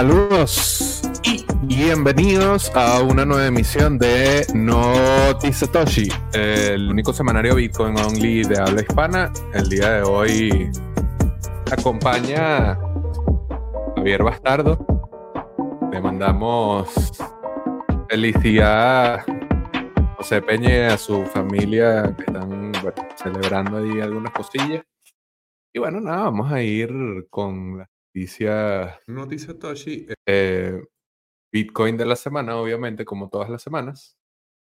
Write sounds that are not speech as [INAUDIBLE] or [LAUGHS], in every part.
Saludos y bienvenidos a una nueva emisión de Noti Satoshi, el único semanario Bitcoin Only de habla hispana. El día de hoy acompaña Javier Bastardo. Le mandamos felicidad a José Peña a su familia que están bueno, celebrando ahí algunas cosillas. Y bueno, nada, vamos a ir con las noticias Noticia Toshi, eh, Bitcoin de la semana, obviamente, como todas las semanas,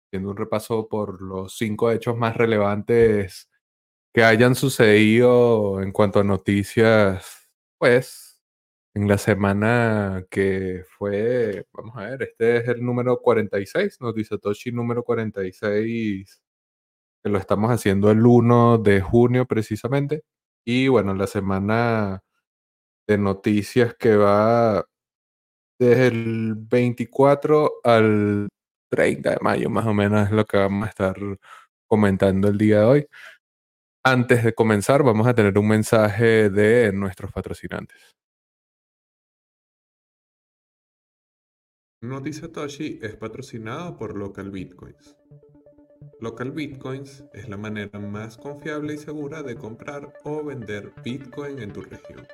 haciendo un repaso por los cinco hechos más relevantes que hayan sucedido en cuanto a noticias, pues, en la semana que fue, vamos a ver, este es el número 46, Noticia Toshi número 46, que lo estamos haciendo el 1 de junio precisamente. Y bueno, la semana de noticias que va desde el 24 al 30 de mayo, más o menos es lo que vamos a estar comentando el día de hoy. Antes de comenzar, vamos a tener un mensaje de nuestros patrocinantes. Noticia Toshi es patrocinado por Local Bitcoins. Local Bitcoins es la manera más confiable y segura de comprar o vender Bitcoin en tu región.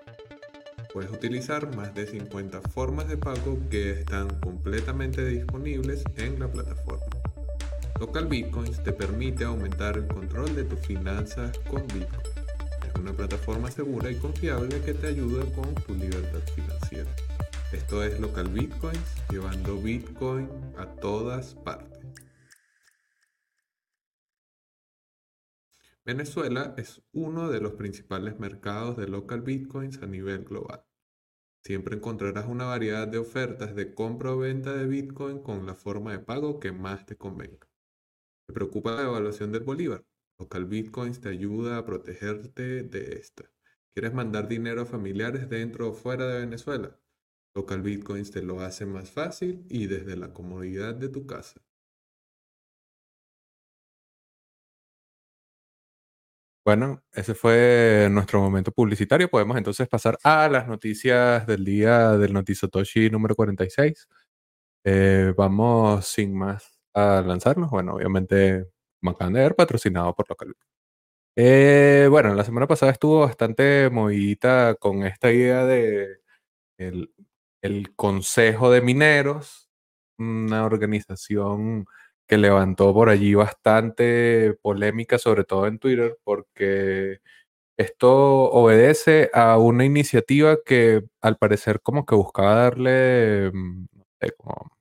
Puedes utilizar más de 50 formas de pago que están completamente disponibles en la plataforma. Local Bitcoins te permite aumentar el control de tus finanzas con Bitcoin. Es una plataforma segura y confiable que te ayuda con tu libertad financiera. Esto es Local Bitcoins, llevando Bitcoin a todas partes. Venezuela es uno de los principales mercados de local bitcoins a nivel global. Siempre encontrarás una variedad de ofertas de compra o venta de bitcoin con la forma de pago que más te convenga. ¿Te preocupa la evaluación del bolívar? Local Bitcoins te ayuda a protegerte de esta. ¿Quieres mandar dinero a familiares dentro o fuera de Venezuela? Local Bitcoins te lo hace más fácil y desde la comodidad de tu casa. Bueno, ese fue nuestro momento publicitario. Podemos entonces pasar a las noticias del día del Notizotoshi número 46. Eh, vamos sin más a lanzarnos. Bueno, obviamente, como acaban de ver, patrocinado por Local. Eh, bueno, la semana pasada estuvo bastante movidita con esta idea de el, el Consejo de Mineros, una organización que levantó por allí bastante polémica, sobre todo en Twitter, porque esto obedece a una iniciativa que al parecer como que buscaba darle, mm, como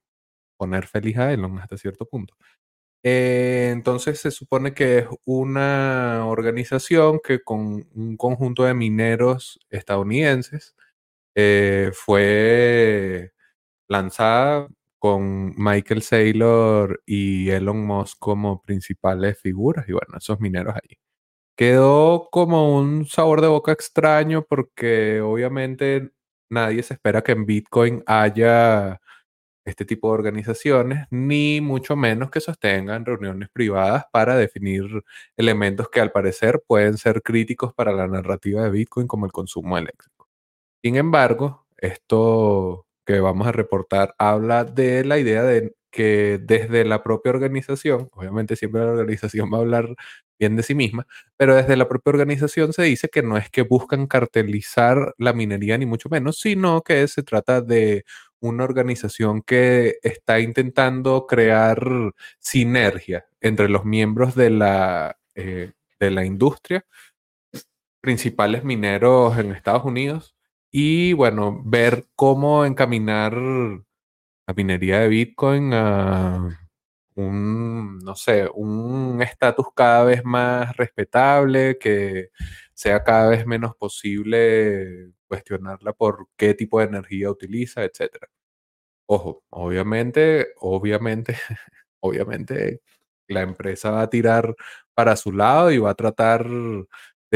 poner feliz a Elon hasta cierto punto. Eh, entonces se supone que es una organización que con un conjunto de mineros estadounidenses eh, fue lanzada con Michael Saylor y Elon Musk como principales figuras y bueno, esos mineros ahí. Quedó como un sabor de boca extraño porque obviamente nadie se espera que en Bitcoin haya este tipo de organizaciones, ni mucho menos que sostengan reuniones privadas para definir elementos que al parecer pueden ser críticos para la narrativa de Bitcoin como el consumo eléctrico. Sin embargo, esto que vamos a reportar habla de la idea de que desde la propia organización, obviamente siempre la organización [LAUGHS] va a hablar bien de sí misma, pero desde la propia organización se dice que no es que buscan cartelizar la minería ni mucho menos, sino que se trata de una organización que está intentando crear sinergia entre los miembros de la, eh, de la industria, principales mineros en Estados Unidos, y bueno, ver cómo encaminar la minería de Bitcoin a un, no sé, un estatus cada vez más respetable, que sea cada vez menos posible cuestionarla por qué tipo de energía utiliza, etcétera. Ojo, obviamente, obviamente, [LAUGHS] obviamente la empresa va a tirar para su lado y va a tratar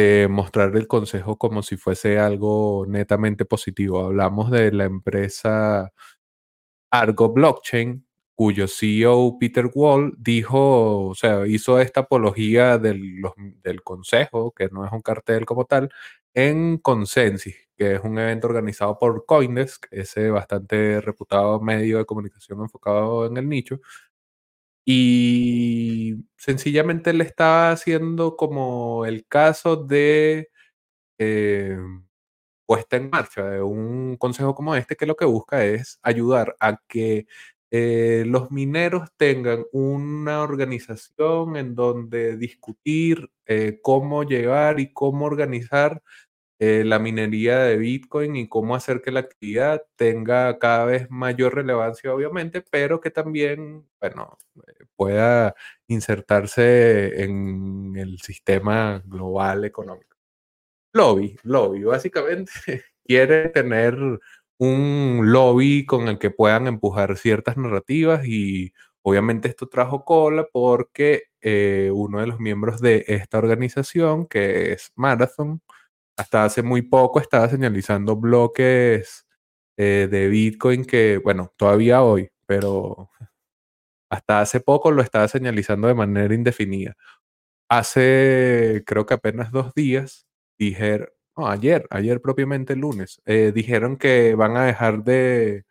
de mostrar el consejo como si fuese algo netamente positivo. Hablamos de la empresa Argo Blockchain, cuyo CEO Peter Wall dijo, o sea, hizo esta apología del, del consejo, que no es un cartel como tal, en Consensus, que es un evento organizado por Coindesk, ese bastante reputado medio de comunicación enfocado en el nicho. Y sencillamente le estaba haciendo como el caso de eh, puesta en marcha de un consejo como este, que lo que busca es ayudar a que eh, los mineros tengan una organización en donde discutir eh, cómo llevar y cómo organizar eh, la minería de Bitcoin y cómo hacer que la actividad tenga cada vez mayor relevancia, obviamente, pero que también, bueno, pueda insertarse en el sistema global económico. Lobby, lobby, básicamente [LAUGHS] quiere tener un lobby con el que puedan empujar ciertas narrativas y obviamente esto trajo cola porque eh, uno de los miembros de esta organización, que es Marathon, hasta hace muy poco estaba señalizando bloques eh, de Bitcoin que, bueno, todavía hoy, pero hasta hace poco lo estaba señalizando de manera indefinida. Hace, creo que apenas dos días, dijeron, ayer, ayer propiamente el lunes, eh, dijeron que van a dejar de,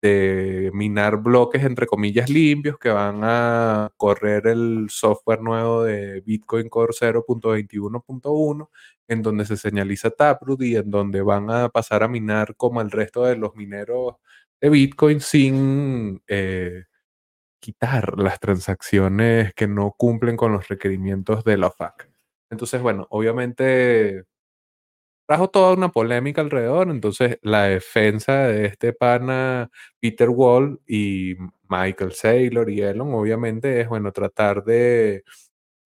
de minar bloques entre comillas limpios, que van a correr el software nuevo de Bitcoin Core 0.21.1, en donde se señaliza Taproot y en donde van a pasar a minar como el resto de los mineros de Bitcoin sin eh, quitar las transacciones que no cumplen con los requerimientos de la FAC. Entonces, bueno, obviamente trajo toda una polémica alrededor. Entonces, la defensa de este pana Peter Wall y Michael Saylor y Elon, obviamente, es bueno, tratar de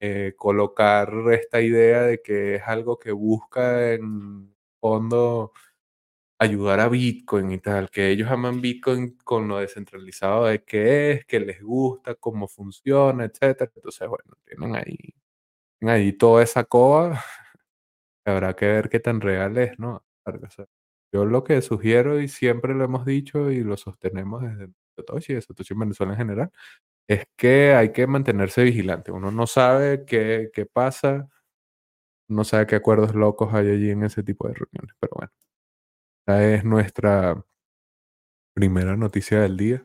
eh, colocar esta idea de que es algo que busca en fondo ayudar a Bitcoin y tal, que ellos aman Bitcoin con lo descentralizado de qué es, que les gusta, cómo funciona, etcétera. Entonces, bueno, tienen ahí, tienen ahí toda esa coba Habrá que ver qué tan real es, ¿no? yo lo que sugiero y siempre lo hemos dicho y lo sostenemos desde Satoshi, de Satoshi en Venezuela en general, es que hay que mantenerse vigilante. Uno no sabe qué, qué pasa, no sabe qué acuerdos locos hay allí en ese tipo de reuniones. Pero bueno, esta es nuestra primera noticia del día.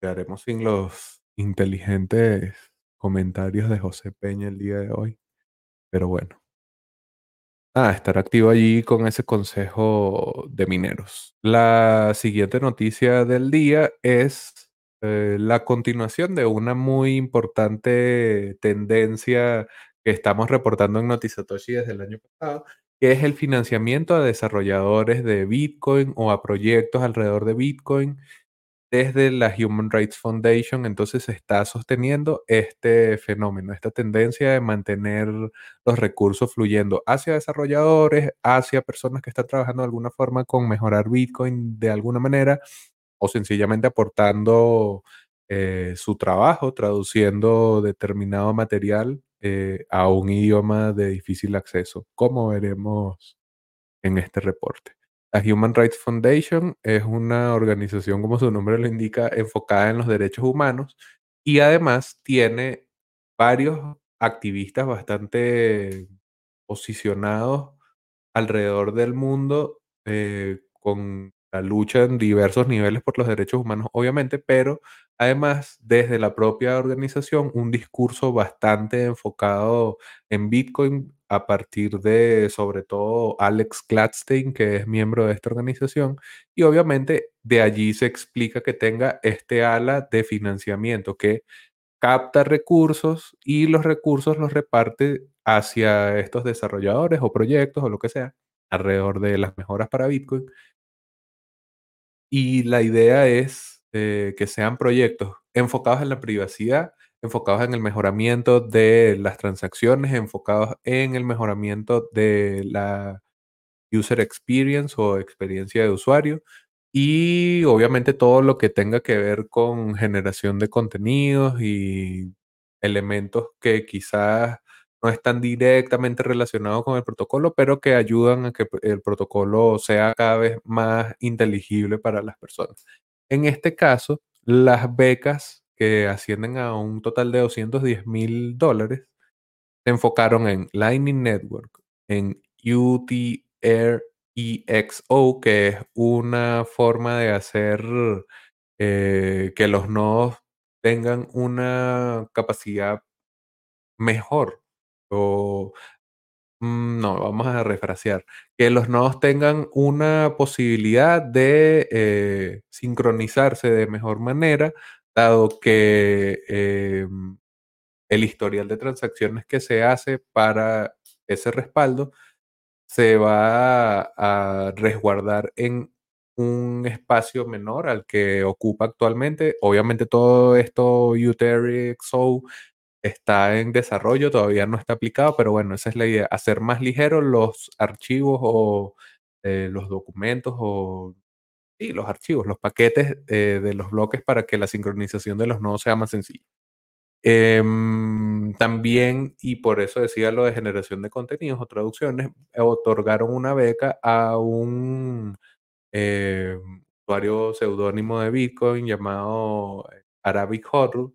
Quedaremos sin los inteligentes comentarios de José Peña el día de hoy. Pero bueno, Ah, estar activo allí con ese consejo de mineros. La siguiente noticia del día es eh, la continuación de una muy importante tendencia que estamos reportando en Notizatoshi desde el año pasado, que es el financiamiento a desarrolladores de Bitcoin o a proyectos alrededor de Bitcoin desde la Human Rights Foundation, entonces se está sosteniendo este fenómeno, esta tendencia de mantener los recursos fluyendo hacia desarrolladores, hacia personas que están trabajando de alguna forma con mejorar Bitcoin de alguna manera, o sencillamente aportando eh, su trabajo, traduciendo determinado material eh, a un idioma de difícil acceso, como veremos en este reporte. La Human Rights Foundation es una organización, como su nombre lo indica, enfocada en los derechos humanos y además tiene varios activistas bastante posicionados alrededor del mundo eh, con la lucha en diversos niveles por los derechos humanos, obviamente, pero además desde la propia organización un discurso bastante enfocado en Bitcoin a partir de, sobre todo, Alex Gladstein, que es miembro de esta organización, y obviamente de allí se explica que tenga este ala de financiamiento que capta recursos y los recursos los reparte hacia estos desarrolladores o proyectos o lo que sea alrededor de las mejoras para Bitcoin. Y la idea es eh, que sean proyectos enfocados en la privacidad enfocados en el mejoramiento de las transacciones, enfocados en el mejoramiento de la user experience o experiencia de usuario y obviamente todo lo que tenga que ver con generación de contenidos y elementos que quizás no están directamente relacionados con el protocolo, pero que ayudan a que el protocolo sea cada vez más inteligible para las personas. En este caso, las becas que ascienden a un total de 210 mil dólares se enfocaron en Lightning Network, en UTR-EXO, que es una forma de hacer eh, que los nodos tengan una capacidad mejor mm, no, vamos a refrasear, que los nodos tengan una posibilidad de eh, sincronizarse de mejor manera, dado que em, el historial de transacciones que se hace para ese respaldo se va a, resguardar en un espacio menor al que ocupa actualmente. Obviamente todo esto UTR-XO está en desarrollo, todavía no está aplicado, pero bueno, esa es la idea, hacer más ligeros los archivos o eh, los documentos o sí, los archivos, los paquetes eh, de los bloques para que la sincronización de los nodos sea más sencilla. Em, también, y por eso decía lo de generación de contenidos o traducciones, otorgaron una beca a un eh, usuario seudónimo de Bitcoin llamado Arabic Horror,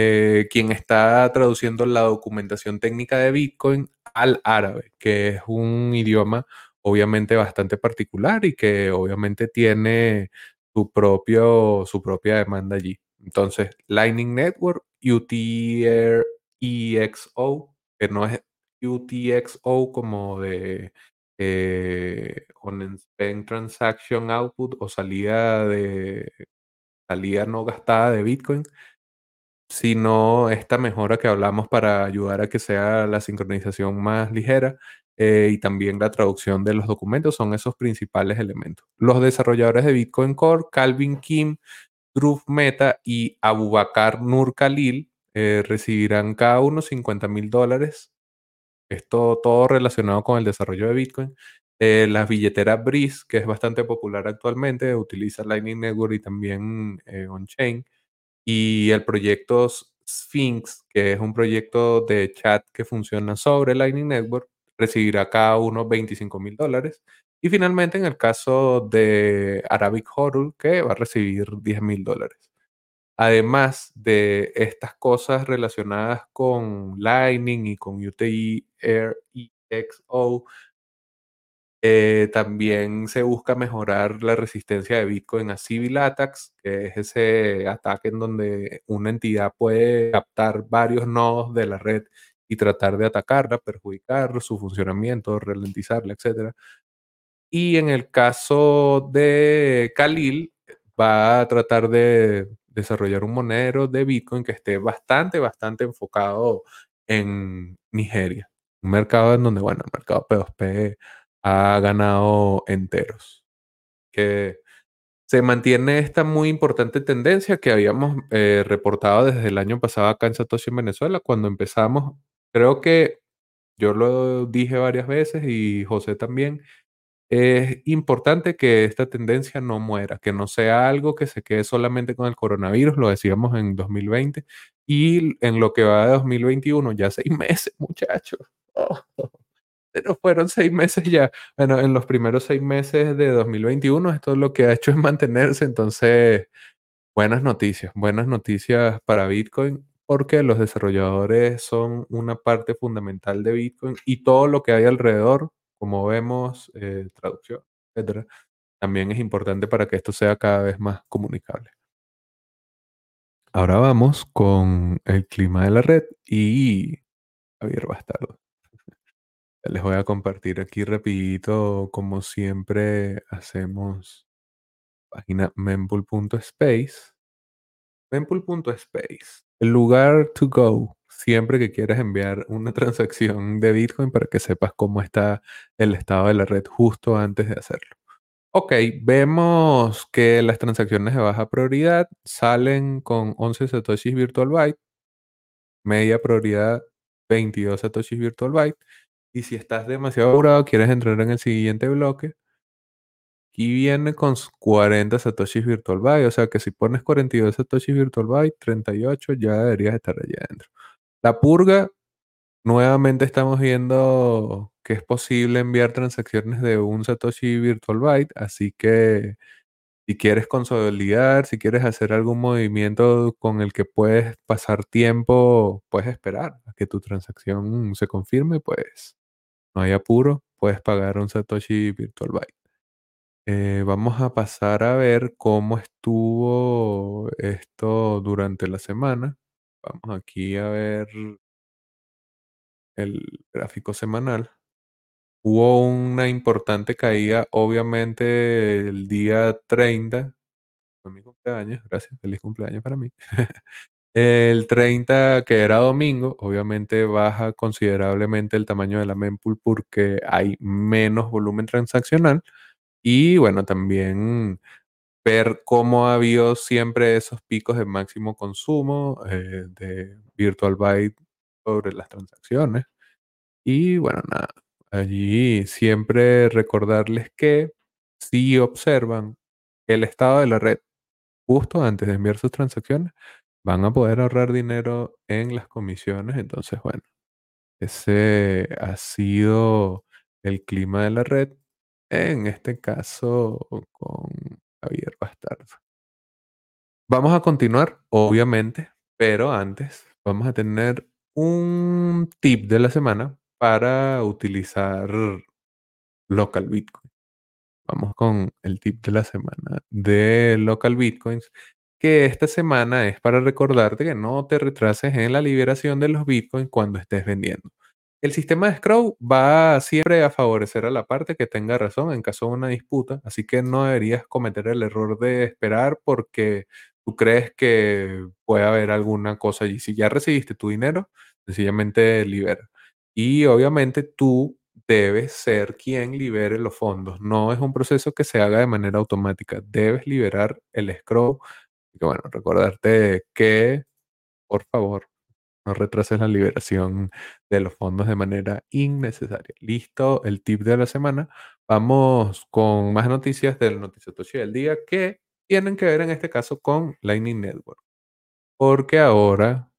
eh, quien está traduciendo la documentación técnica de Bitcoin al árabe, que es un idioma obviamente bastante particular y que obviamente tiene su, propio, su propia demanda allí. Entonces, Lightning Network, UTR-EXO, que no es UTXO como de eh, on transaction output o salida de salida no gastada de Bitcoin, sino esta mejora que hablamos para ayudar a que sea la sincronización más ligera eh, y también la traducción de los documentos son esos principales elementos. Los desarrolladores de Bitcoin Core, Calvin Kim, Dhruv Meta y Abubakar Nur Khalil eh, recibirán cada uno 50 mil dólares. Esto todo relacionado con el desarrollo de Bitcoin. Eh, la billetera Breeze, que es bastante popular actualmente, utiliza Lightning Network y también on-chain y el proyecto Sphinx, que es un proyecto de chat que funciona sobre Lightning Network, recibirá cada uno 25 mil dólares. Y finalmente, en el caso de Arabic Horror, que va a recibir 10 mil dólares. Además de estas cosas relacionadas con Lightning y con UTI Air eh, también se busca mejorar la resistencia de Bitcoin a civil attacks, que es ese ataque en donde una entidad puede captar varios nodos de la red y tratar de atacarla, perjudicar su funcionamiento, ralentizarla, etc. Y en el caso de Khalil, va a tratar de desarrollar un monero de Bitcoin que esté bastante, bastante enfocado en Nigeria. Un mercado en donde, bueno, el mercado P2P ha ganado enteros. Que se mantiene esta muy importante tendencia que habíamos eh, reportado desde el año pasado acá en Satoshi en Venezuela, cuando empezamos. Creo que yo lo dije varias veces y José también. Es importante que esta tendencia no muera, que no sea algo que se quede solamente con el coronavirus, lo decíamos en 2020, y en lo que va de 2021, ya seis [LAUGHS] meses, muchachos. Fueron seis meses ya. Bueno, en los primeros seis meses de 2021, esto lo que ha hecho es mantenerse. Entonces, buenas noticias, buenas noticias para Bitcoin, porque los desarrolladores son una parte fundamental de Bitcoin y todo lo que hay alrededor, como vemos, eh, traducción, etcétera, también es importante para que esto sea cada vez más comunicable. Ahora vamos con el clima de la red y Javier Bastardo. Les voy a compartir aquí rapidito, como siempre hacemos, página mempool.space. Mempool.space, el lugar to go, siempre que quieras enviar una [LAUGHS] transacción de Bitcoin para que sepas cómo está el estado de la red justo antes de hacerlo. Ok, vemos que las transacciones de baja prioridad salen con 11 satoshis virtual byte, media prioridad 22 satoshis virtual byte y si estás demasiado apurado, quieres entrar en el siguiente bloque, aquí viene con 40 satoshis virtual byte. O sea que si pones 42 satoshis virtual byte, 38 ya deberías estar allá adentro. La purga nuevamente estamos viendo que es posible enviar transacciones de un Satoshi Virtual Byte, así que si quieres consolidar, si quieres hacer algún movimiento con el que puedes pasar tiempo, puedes esperar a que tu transacción se confirme, pues no hay apuro, puedes pagar un Satoshi Virtual Byte. Eh, vamos a pasar a ver cómo estuvo esto durante la semana. Vamos aquí a ver el gráfico semanal. Hubo una importante caída, obviamente, el día 30. Fue mi cumpleaños, gracias, feliz cumpleaños para mí. [LAUGHS] el 30, que era domingo, obviamente baja considerablemente el tamaño de la mempool porque hay menos volumen transaccional. Y bueno, también ver cómo ha habido siempre esos picos de máximo consumo eh, de Virtual Byte sobre las transacciones. Y bueno, nada, allí siempre recordarles que si observan el estado de la red justo antes de enviar sus transacciones, van a poder ahorrar dinero en las comisiones. Entonces, bueno, ese ha sido el clima de la red. En este caso, con Javier Bastard. Vamos a continuar, obviamente, pero antes vamos a tener un tip de la semana para utilizar local Bitcoin. Vamos con el tip de la semana de local Bitcoins, que esta semana es para recordarte que no te retrases en la liberación de los Bitcoins cuando estés vendiendo. El sistema de Scroll va siempre a favorecer a la parte que tenga razón en caso de una disputa, así que no deberías cometer el error de esperar porque tú crees que puede haber alguna cosa allí. Si ya recibiste tu dinero, sencillamente libera. Y obviamente tú debes ser quien libere los fondos. No es un proceso que se haga de manera automática. Debes liberar el Scroll. Y bueno, recordarte que, por favor, no retrases la liberación de los fondos de manera innecesaria. Listo, el tip de la semana. Vamos con más noticias del Noticiatoshi del día que tienen que ver en este caso con Lightning Network. Porque ahora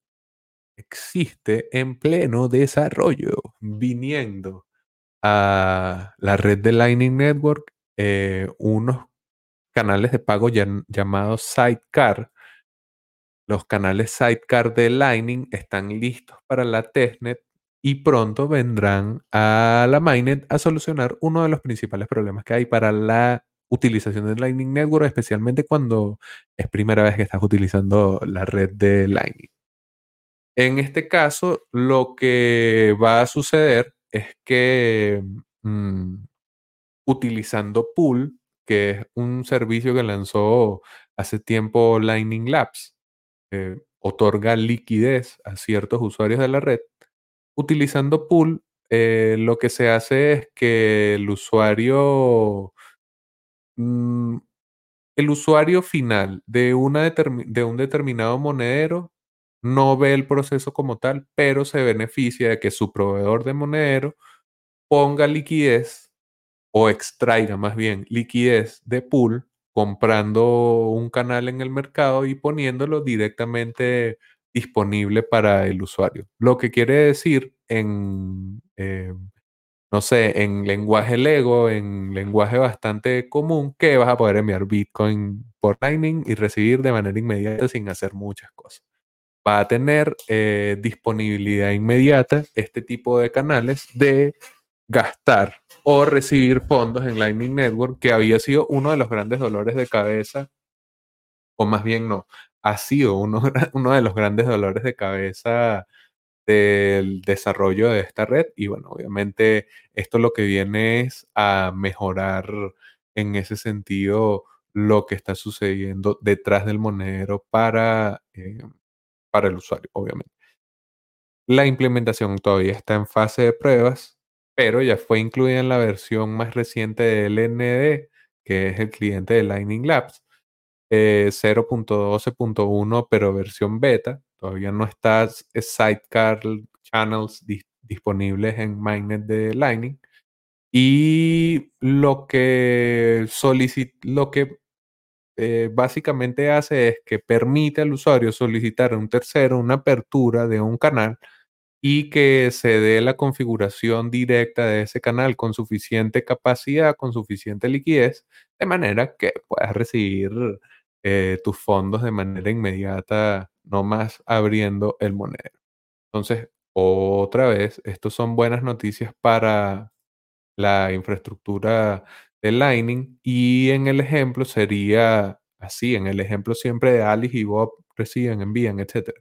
existe en pleno desarrollo, viniendo a la red de Lightning Network eh, unos canales de pago llamados Sidecar, los canales Sidecar de Lightning están listos para la testnet y pronto vendrán a la mainnet a solucionar uno de los principales problemas que hay para la utilización de Lightning Network, especialmente cuando es primera vez que estás utilizando la red de Lightning. En este caso, lo que va a suceder es que mm, utilizando Pool, que es un servicio que lanzó hace tiempo Lightning Labs, eh, otorga liquidez a ciertos usuarios de la red. Utilizando pool, eh, lo que se hace es que el usuario, mm, el usuario final de, una de un determinado monedero no ve el proceso como tal, pero se beneficia de que su proveedor de monedero ponga liquidez o extraiga más bien liquidez de pool comprando un canal en el mercado y poniéndolo directamente disponible para el usuario. Lo que quiere decir en, eh, no sé, en lenguaje Lego, en lenguaje bastante común, que vas a poder enviar Bitcoin por Lightning y recibir de manera inmediata sin hacer muchas cosas. Va a tener eh, disponibilidad inmediata este tipo de canales de gastar o recibir fondos en Lightning Network, que había sido uno de los grandes dolores de cabeza, o más bien no, ha sido uno, [LAUGHS] uno de los grandes dolores de cabeza del desarrollo de esta red. Y bueno, obviamente esto lo que viene es a mejorar en ese sentido lo que está sucediendo detrás del monedero para, eh, para el usuario, obviamente. La implementación todavía está en fase de pruebas pero ya fue incluida en la versión más reciente de LND, que es el cliente de Lightning Labs, 0.12.1, eh, pero versión beta. Todavía no está Sidecar Channels disponibles en Mainnet de Lightning. Y lo que, lo que eh, básicamente hace es que permite al usuario solicitar a un tercero una apertura de un canal y que se dé la configuración directa de ese canal con suficiente capacidad, con suficiente liquidez, de manera que puedas recibir eh, tus fondos de manera inmediata, no más abriendo el monedero. Entonces, otra vez, estos son buenas noticias para la infraestructura de Lightning y en el ejemplo sería así, en el ejemplo siempre de Alice y Bob reciben, envían, etc.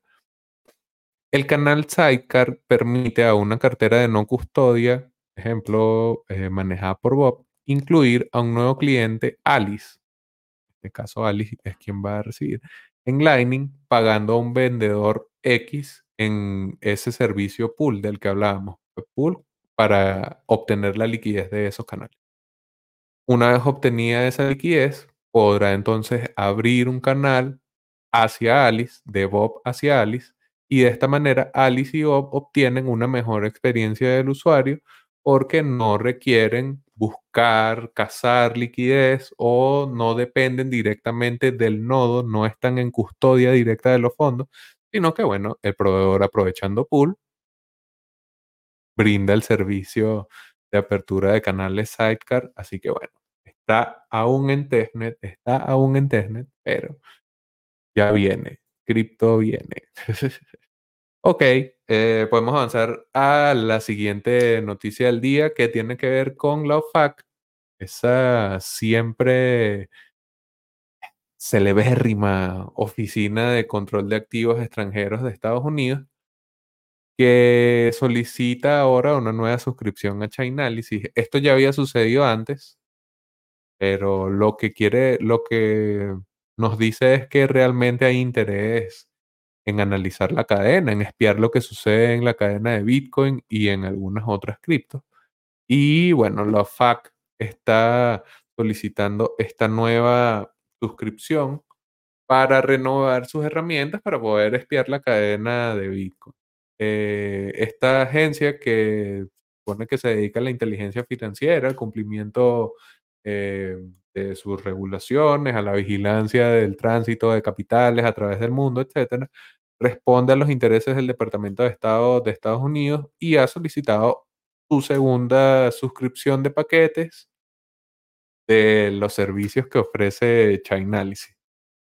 El canal Sidecar permite a una cartera de no custodia, ejemplo, eh, manejada por Bob, incluir a un nuevo cliente, Alice. En este caso, Alice es quien va a recibir en Lightning, pagando a un vendedor X en ese servicio pool del que hablábamos. Pool para obtener la liquidez de esos canales. Una vez obtenida esa liquidez, podrá entonces abrir un canal hacia Alice, de Bob hacia Alice, y de esta manera Alice y Bob obtienen una mejor experiencia del usuario porque no requieren buscar, cazar liquidez o no dependen directamente del nodo, no están en custodia directa de los fondos, sino que bueno, el proveedor aprovechando pool brinda el servicio de apertura de canales Sidecar, así que bueno, está aún en testnet, está aún en testnet, pero ya viene, cripto viene. [LAUGHS] ok, eh, podemos avanzar a la siguiente noticia del día que tiene que ver con la OFAC, esa siempre celebérrima oficina de control de activos extranjeros de Estados Unidos, que solicita ahora una nueva suscripción a Chainalysis. Esto ya había sucedido antes, pero lo que quiere, lo que nos dice es que realmente hay interés en analizar la cadena, en espiar lo que sucede en la cadena de Bitcoin y en algunas otras criptos. Y bueno, la FAC está solicitando esta nueva suscripción para renovar sus herramientas para poder espiar la cadena de Bitcoin. Eh, esta agencia que supone que se dedica a la inteligencia financiera, al cumplimiento eh, de sus regulaciones, a la vigilancia del tránsito de capitales a través del mundo, etcétera, responde a los intereses del Departamento de Estado de Estados Unidos y ha solicitado su segunda suscripción de paquetes de los servicios que ofrece Chainalysis.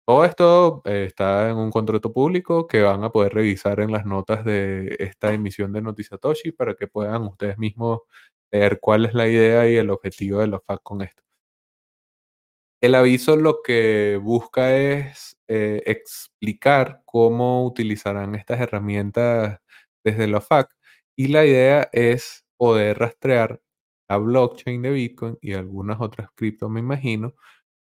Todo esto eh, está en un contrato público que van a poder revisar en las notas de esta emisión de Noticiatoshi para que puedan ustedes mismos ver cuál es la idea y el objetivo de la FAC con esto. El aviso lo que busca es eh, explicar cómo utilizarán estas herramientas desde la FAC y la idea es poder rastrear la blockchain de Bitcoin y algunas otras criptos, me imagino,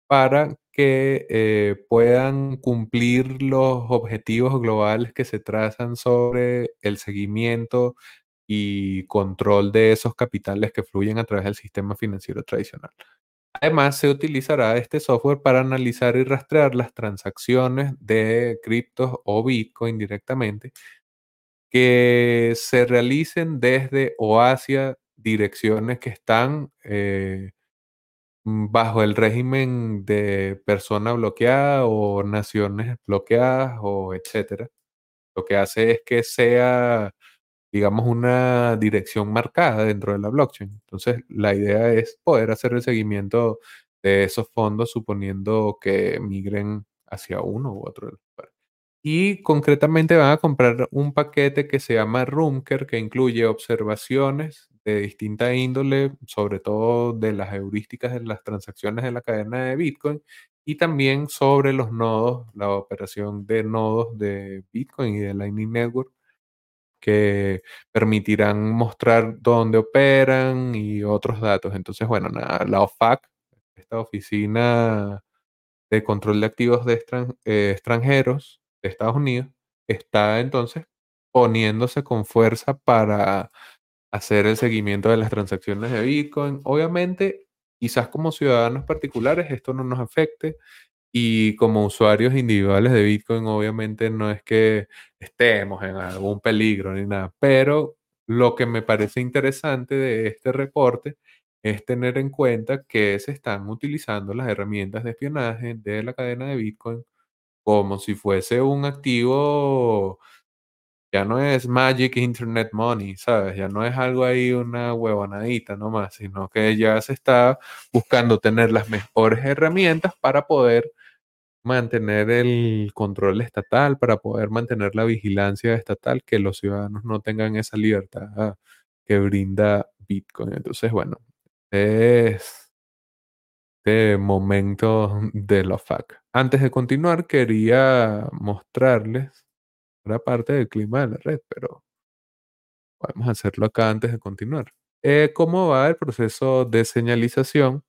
para que eh, puedan cumplir los objetivos globales que se trazan sobre el seguimiento y control de esos capitales que fluyen a través del sistema financiero tradicional. Además, se utilizará este software para analizar y rastrear las transacciones de criptos o Bitcoin directamente que se realicen desde o hacia direcciones que están eh, bajo el régimen de persona bloqueada o naciones bloqueadas o etcétera. Lo que hace es que sea, digamos, una dirección marcada dentro de la blockchain. Entonces, la idea es poder hacer el seguimiento de esos fondos suponiendo que migren hacia uno u otro. Y concretamente van a comprar un paquete que se llama Roomker, que incluye observaciones de distinta índole, sobre todo de las heurísticas de las transacciones de la cadena de Bitcoin y también sobre los nodos, la operación de nodos de Bitcoin y de Lightning Network que permitirán mostrar dónde operan y otros datos. Entonces, bueno, la OFAC, esta oficina de control de activos de eh, extranjeros de Estados Unidos, está entonces poniéndose con fuerza para hacer el seguimiento de las transacciones de Bitcoin. Obviamente, quizás como ciudadanos particulares esto no nos afecte y como usuarios individuales de Bitcoin, obviamente no es que estemos en algún peligro ni nada, pero lo que me parece interesante de este reporte es tener en cuenta que se están utilizando las herramientas de espionaje de la cadena de Bitcoin como si fuese un activo Ya no es Magic Internet Money, ¿sabes? Ya no es algo ahí, una huevonadita nomás, sino que ya se está buscando tener las mejores herramientas para poder mantener el control estatal, para poder mantener la vigilancia estatal, que los ciudadanos no tengan esa libertad que brinda Bitcoin. Entonces, bueno, es este momento de la FAC. Antes de continuar, quería mostrarles una parte del clima de la red, pero podemos hacerlo acá antes de continuar. Eh, ¿Cómo va el proceso de señalización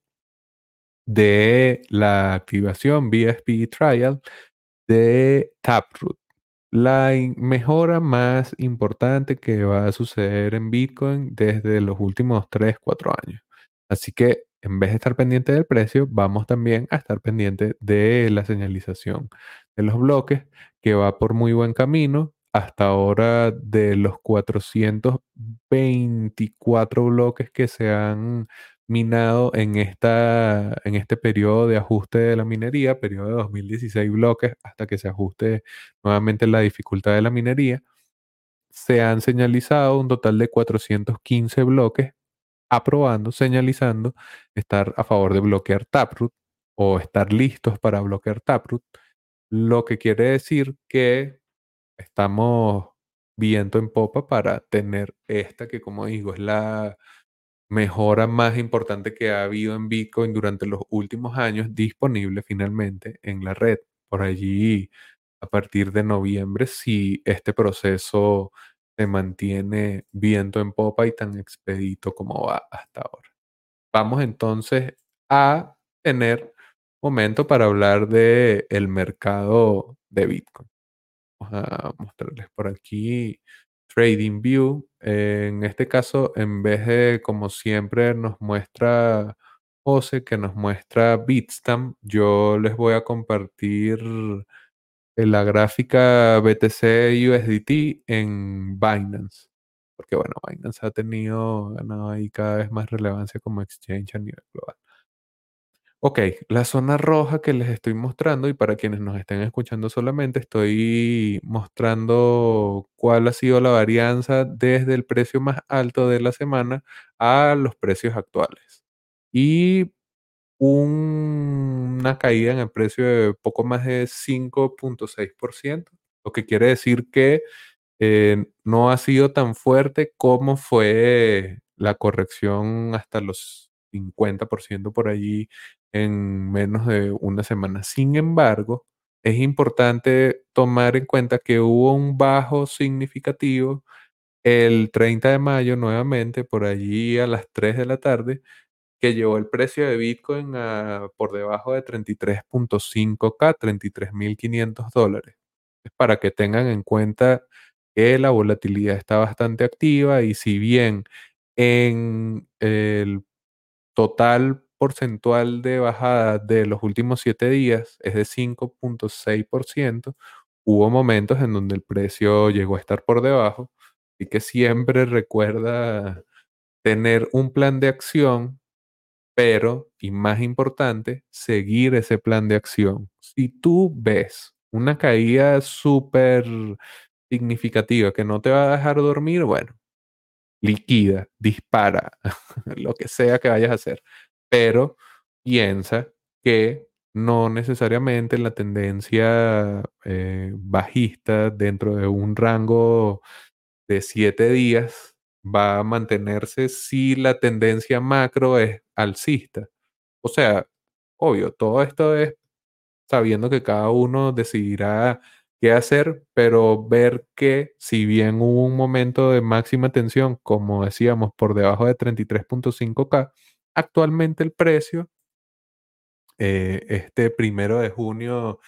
de la activación BSP Trial de Taproot? La mejora más importante que va a suceder en Bitcoin desde los últimos 3, 4 años. Así que en vez de estar pendiente del precio, vamos también a estar pendiente de la señalización de los bloques, que va por muy buen camino. Hasta ahora, de los 424 bloques que se han minado en, esta, en este periodo de ajuste de la minería, periodo de 2016 bloques, hasta que se ajuste nuevamente la dificultad de la minería, se han señalizado un total de 415 bloques aprobando, señalizando estar a favor de bloquear Taproot o estar listos para bloquear Taproot, lo que quiere decir que estamos viento en popa para tener esta que, como digo, es la mejora más importante que ha habido en Bitcoin durante los últimos años disponible finalmente en la red. Por allí, a partir de noviembre, si este proceso se mantiene viento en popa y tan expedito como va hasta ahora. Vamos entonces a tener momento para hablar de el mercado de Bitcoin. Vamos a mostrarles por aquí TradingView. En este caso, en vez de como siempre nos muestra José, que nos muestra Bitstamp, yo les voy a compartir la gráfica BTC USDT en Binance. Porque bueno, Binance ha tenido ganado ahí cada vez más relevancia como exchange a nivel global. Ok, la zona roja que les estoy mostrando y para quienes nos estén escuchando solamente, estoy mostrando cuál ha sido la varianza desde el precio más alto de la semana a los precios actuales. Y una caída en el precio de poco más de 5.6%, lo que quiere decir que eh, no ha sido tan fuerte como fue la corrección hasta los 50% por allí en menos de una semana. Sin embargo, es importante tomar en cuenta que hubo un bajo significativo el 30 de mayo nuevamente, por allí a las 3 de la tarde, que llevó el precio de Bitcoin a por debajo de 33.5K, 33.500 dólares. Para que tengan en cuenta que la volatilidad está bastante activa y si bien en el total porcentual de bajada de los últimos 7 días es de 5.6%, hubo momentos en donde el precio llegó a estar por debajo y que siempre recuerda tener un plan de acción pero, y más importante, seguir ese plan de acción. Si tú ves una caída súper significativa que no te va a dejar dormir, bueno, liquida, dispara, [LAUGHS] lo que sea que vayas a hacer. Pero piensa que no necesariamente la tendencia eh, bajista dentro de un rango de siete días va a mantenerse si la tendencia macro es alcista. O sea, obvio, todo esto es sabiendo que cada uno decidirá qué hacer, pero ver que si bien hubo un momento de máxima tensión, como decíamos, por debajo de 33.5K, actualmente el precio, eh, este primero de junio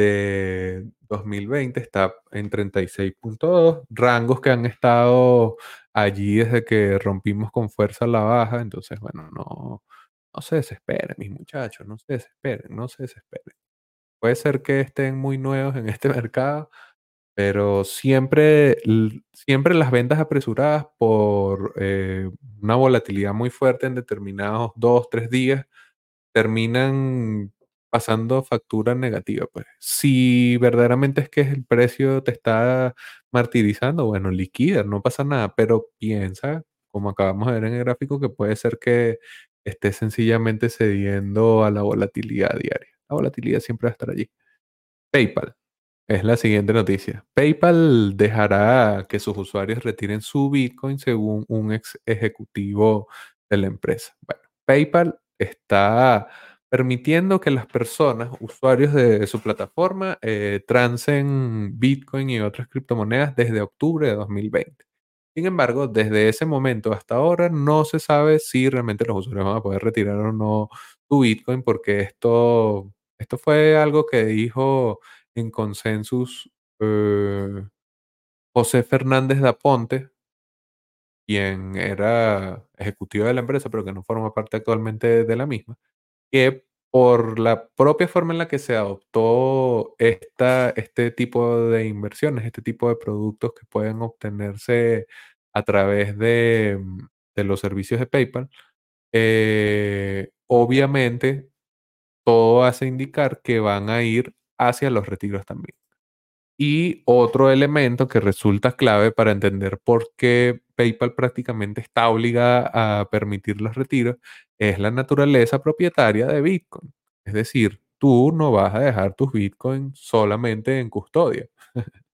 de 2020 está en 36.2, rangos que han estado allí desde que rompimos con fuerza la baja, entonces bueno, no, no se desesperen mis muchachos, no se desesperen, no se desesperen. Puede ser que estén muy nuevos en este [LAUGHS] mercado, pero siempre, siempre las ventas apresuradas por eh, una volatilidad muy fuerte en determinados dos, tres días terminan pasando factura negativa, pues. Si verdaderamente es que el precio te está martirizando, bueno, liquida, no pasa nada, pero piensa, como acabamos de ver en el gráfico, que puede ser que esté sencillamente cediendo a la volatilidad diaria. La volatilidad siempre va a estar allí. PayPal. Es la siguiente noticia. PayPal dejará que sus usuarios retiren su Bitcoin según un ex ejecutivo de la empresa. Bueno, PayPal está permitiendo que las personas, usuarios de su plataforma, eh, transen Bitcoin y otras criptomonedas desde octubre de 2020. Sin embargo, desde ese momento hasta ahora no se sabe si realmente los usuarios van a poder retirar o no su Bitcoin, porque esto, esto fue algo que dijo en consensus eh, José Fernández de Aponte, quien era ejecutivo de la empresa, pero que no forma parte actualmente de la misma, que por la propia forma en la que se adoptó esta, este tipo de inversiones, este tipo de productos que pueden obtenerse a través de, mm, los servicios de PayPal, eh, obviamente todo hace indicar que van a ir hacia los retiros también. Y otro elemento que resulta clave para entender por qué PayPal prácticamente está obligada a permitir los retiros es la naturaleza propietaria de Bitcoin. Es decir, tú no vas a dejar tus Bitcoins solamente en custodia. [LAUGHS]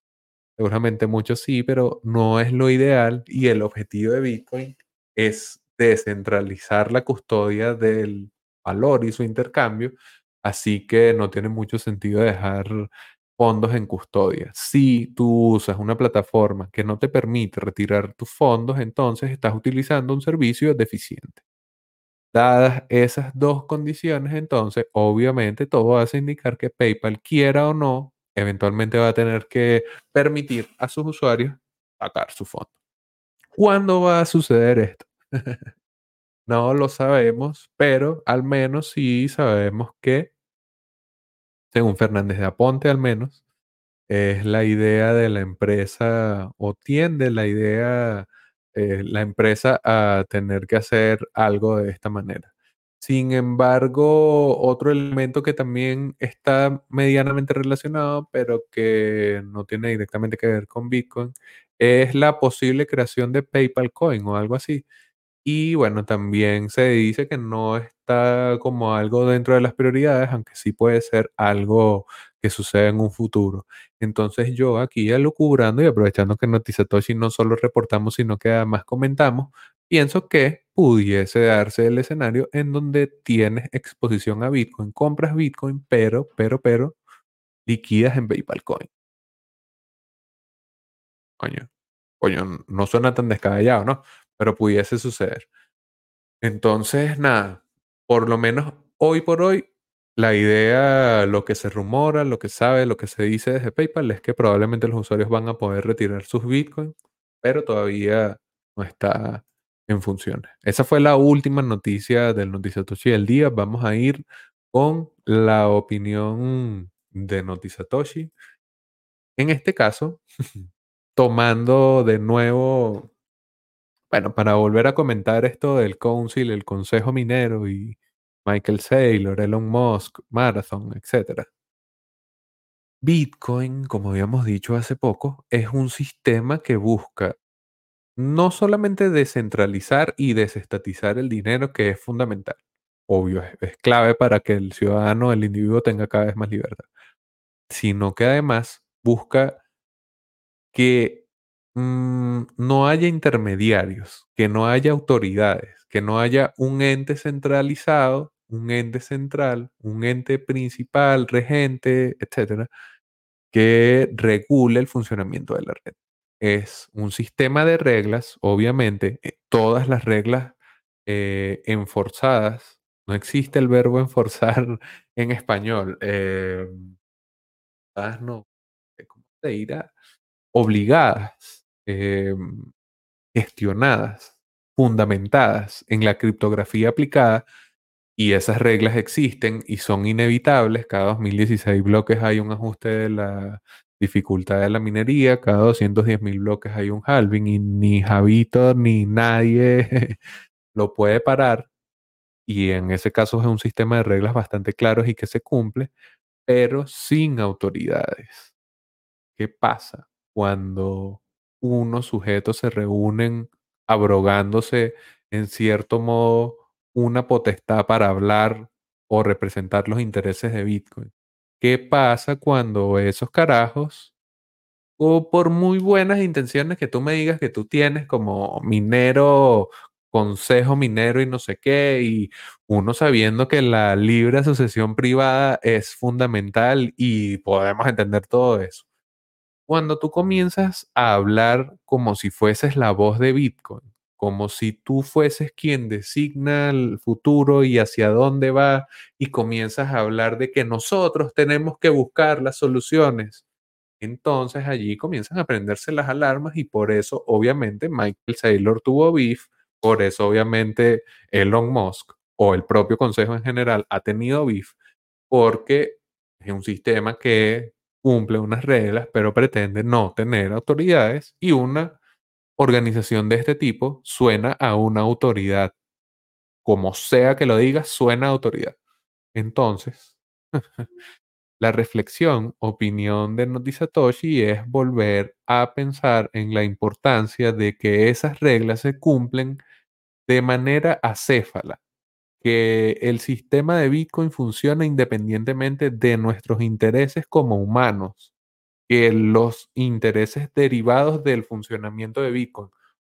Seguramente muchos sí, pero no es lo ideal y el objetivo de Bitcoin es descentralizar la custodia del valor y su intercambio, así que no tiene mucho sentido dejar fondos en custodia. Si tú usas una plataforma que no te permite retirar tus fondos, entonces estás utilizando un servicio deficiente. Dadas esas dos condiciones, entonces obviamente todo hace indicar que PayPal, quiera o no, eventualmente va a tener que permitir a sus usuarios sacar su fondo. ¿Cuándo va a suceder esto? [LAUGHS] no lo sabemos, pero al menos sí sabemos que según Fernández de Aponte al menos, es la idea de la empresa o tiende la idea, eh, la empresa a tener que hacer algo de esta manera. Sin embargo, otro elemento que también está medianamente relacionado, pero que no tiene directamente que ver con Bitcoin, es la posible creación de PayPal Coin o algo así. Y bueno, también se dice que no está como algo dentro de las prioridades, aunque sí puede ser algo que suceda en un futuro. Entonces yo aquí alucubrando y aprovechando que Notizatoshi no solo reportamos, sino que además comentamos, pienso que pudiese darse el escenario en donde tienes exposición a Bitcoin, compras Bitcoin, pero, pero, pero, liquidas en PayPal Coin. Coño, coño, no suena tan descabellado, ¿no? Pero pudiese suceder. Entonces, nada, por lo menos hoy por hoy, la idea, lo que se rumora, lo que sabe, lo que se dice desde PayPal es que probablemente los usuarios van a poder retirar sus bitcoins, pero todavía no está en funciones. Esa fue la última noticia del Noticiatoshi del día. Vamos a ir con la opinión de Noticiatoshi. En este caso, [LAUGHS] tomando de nuevo bueno, para volver a comentar esto del Council, el Consejo Minero y Michael Saylor, Elon Musk, Marathon, etc. Bitcoin, como habíamos dicho hace poco, es un sistema que busca no solamente descentralizar y desestatizar el dinero, que es fundamental, obvio, es, clave para que el ciudadano, el individuo tenga cada vez más libertad, sino que además busca que Mm, no haya intermediarios, que no haya autoridades, que no haya un ente centralizado, un ente central, un ente principal, regente, etcétera, que regule el funcionamiento de la red. Es un sistema de reglas, obviamente, eh, todas las reglas eh, enforzadas, no existe el verbo enforzar [LAUGHS] en español, eh, no, ¿cómo se dirá? Obligadas Em, gestionadas, fundamentadas en la criptografía aplicada, y esas reglas existen y son inevitables. Cada 2016 bloques hay un ajuste de la dificultad de la minería, cada 210 mil bloques hay un halving y ni Javito ni nadie [LAUGHS] lo puede parar. y en ese caso es un sistema de reglas bastante claros y que se cumple, pero sin autoridades. ¿Qué pasa cuando unos sujetos se reúnen abrogándose en cierto modo una potestad para hablar o representar los intereses de Bitcoin? ¿Qué pasa cuando esos carajos o por muy buenas intenciones que tú me digas que tú tienes como minero, consejo minero y no sé qué, y uno sabiendo que la libre asociación privada es fundamental y podemos entender todo eso. Cuando tú comienzas a hablar como si fueses la voz de Bitcoin, como si tú fueses quien designa el futuro y hacia dónde va, y comienzas a hablar de que nosotros tenemos que buscar las soluciones entonces allí comienzan a prenderse las alarmas y por eso obviamente Michael Saylor tuvo beef, por eso obviamente Elon Musk o el propio consejo en general ha tenido beef, porque es un sistema que cumple unas reglas, pero pretende no tener autoridades y una organización de este tipo suena a una autoridad. Como sea que lo digas, suena a autoridad. Entonces, [LAUGHS] La reflexión, opinión de Noti Satoshi es volver a pensar en la importancia de que esas reglas se cumplen de manera acéfala, que el sistema de Bitcoin funciona independientemente de nuestros intereses como humanos, que los intereses derivados del funcionamiento de Bitcoin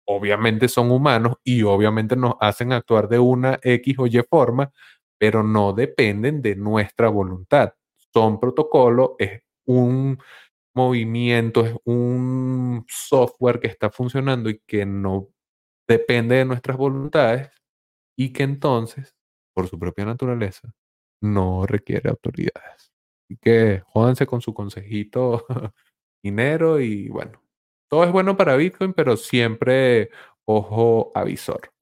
obviamente son humanos y obviamente nos hacen actuar de una X o Y forma, pero no dependen de nuestra voluntad. Son protocolos, es un movimiento, es un software que está funcionando y que no depende de nuestras voluntades y que entonces, por su propia naturaleza, no requiere autoridades. Así que jódanse con su consejito [LAUGHS] dinero y bueno, todo es bueno para Bitcoin, pero siempre ojo avisor.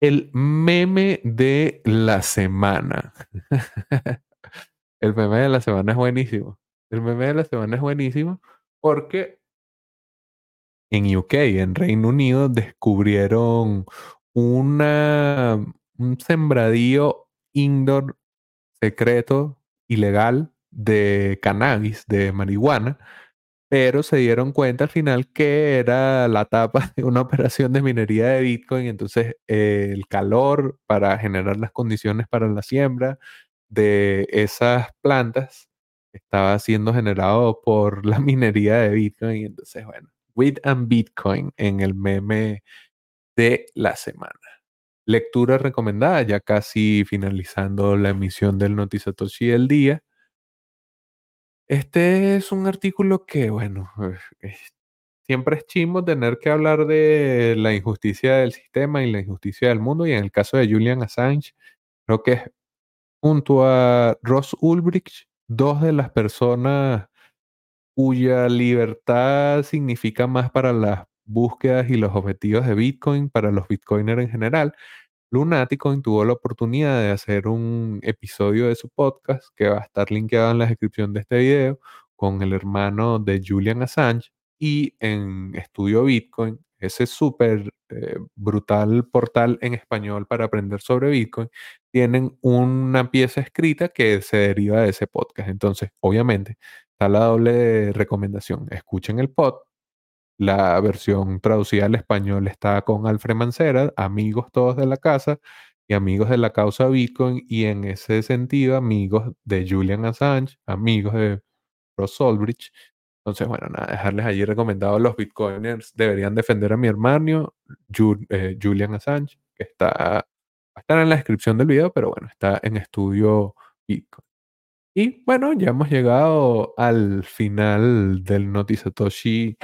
El meme de la semana. [LAUGHS] El meme de la semana es buenísimo. El meme de la semana es buenísimo porque en UK, en Reino Unido, descubrieron una, un sembradío indoor secreto, ilegal, de cannabis, de marihuana, pero se dieron cuenta al final que era la tapa de una [LAUGHS] operación de minería de Bitcoin, entonces el calor para generar las condiciones para la siembra, de esas plantas estaba siendo generado por [LAUGHS] la minería de Bitcoin. Entonces, bueno, With and Bitcoin en el meme de la semana. Lectura recomendada, ya casi finalizando la emisión del Notizatoshi del día. Este es un artículo que, bueno, [LAUGHS] siempre es chimo tener que hablar de la injusticia del sistema y la injusticia del mundo. Y en el caso de Julian Assange, creo que es junto a Ross Ulbricht, dos de las personas cuya libertad significa más para las búsquedas y los objetivos de Bitcoin, para los Bitcoiners en general. Lunaticoin tuvo la oportunidad de hacer un episodio de su podcast que va a estar linkeado en la descripción de este video con el hermano de Julian Assange y en Estudio Bitcoin ese súper eh, brutal portal en español para aprender sobre Bitcoin, tienen una pieza escrita que se deriva de ese podcast. Entonces, obviamente, está la doble recomendación. Escuchen el pod. La versión traducida al español está con Alfred Mancera, amigos todos de la casa y amigos de la causa Bitcoin, y en ese sentido, amigos de Julian Assange, amigos de Ross Ulbricht, entonces, bueno, nada, dejarles allí recomendado los bitcoiners deberían defender a mi hermano, eh, Julian Assange, que está, estar en la descripción del video, pero bueno, está en estudio Bitcoin. Y bueno, ya hemos llegado al final del Notizatoshi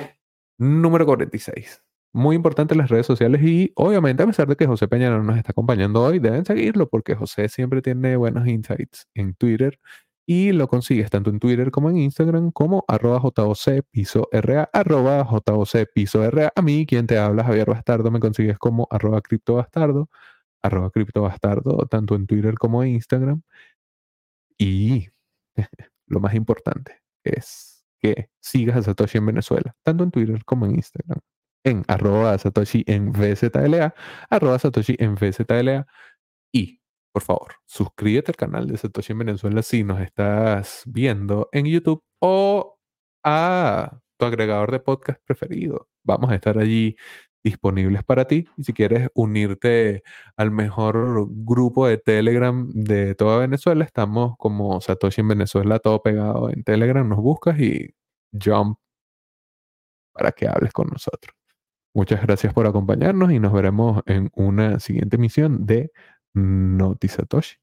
número 46. Muy importante las redes sociales y obviamente a pesar de que José Peña no nos está acompañando hoy, deben seguirlo porque José siempre tiene buenos insights en Twitter y lo consigues tanto en Twitter como en Instagram como arroba JOC piso RA, JOC piso RA. A mí, quien te habla, Javier Bastardo, me consigues como arroba cripto bastardo, arroba cripto bastardo, tanto en Twitter como en Instagram. Y [LAUGHS] lo más importante es que sigas a Satoshi en Venezuela, tanto en Twitter como en Instagram, en arroba Satoshi en VZLA, Satoshi en VZLA. Y por favor, suscríbete al canal de Satoshi en Venezuela si nos estás viendo en YouTube o a tu agregador de podcast preferido. Vamos a estar allí disponibles para ti. Y si quieres unirte al mejor grupo de Telegram de toda Venezuela, estamos como Satoshi en Venezuela, todo pegado en Telegram. Nos buscas y jump para que hables con nosotros. Muchas gracias por acompañarnos y nos veremos en una siguiente emisión de Noti Satoshi.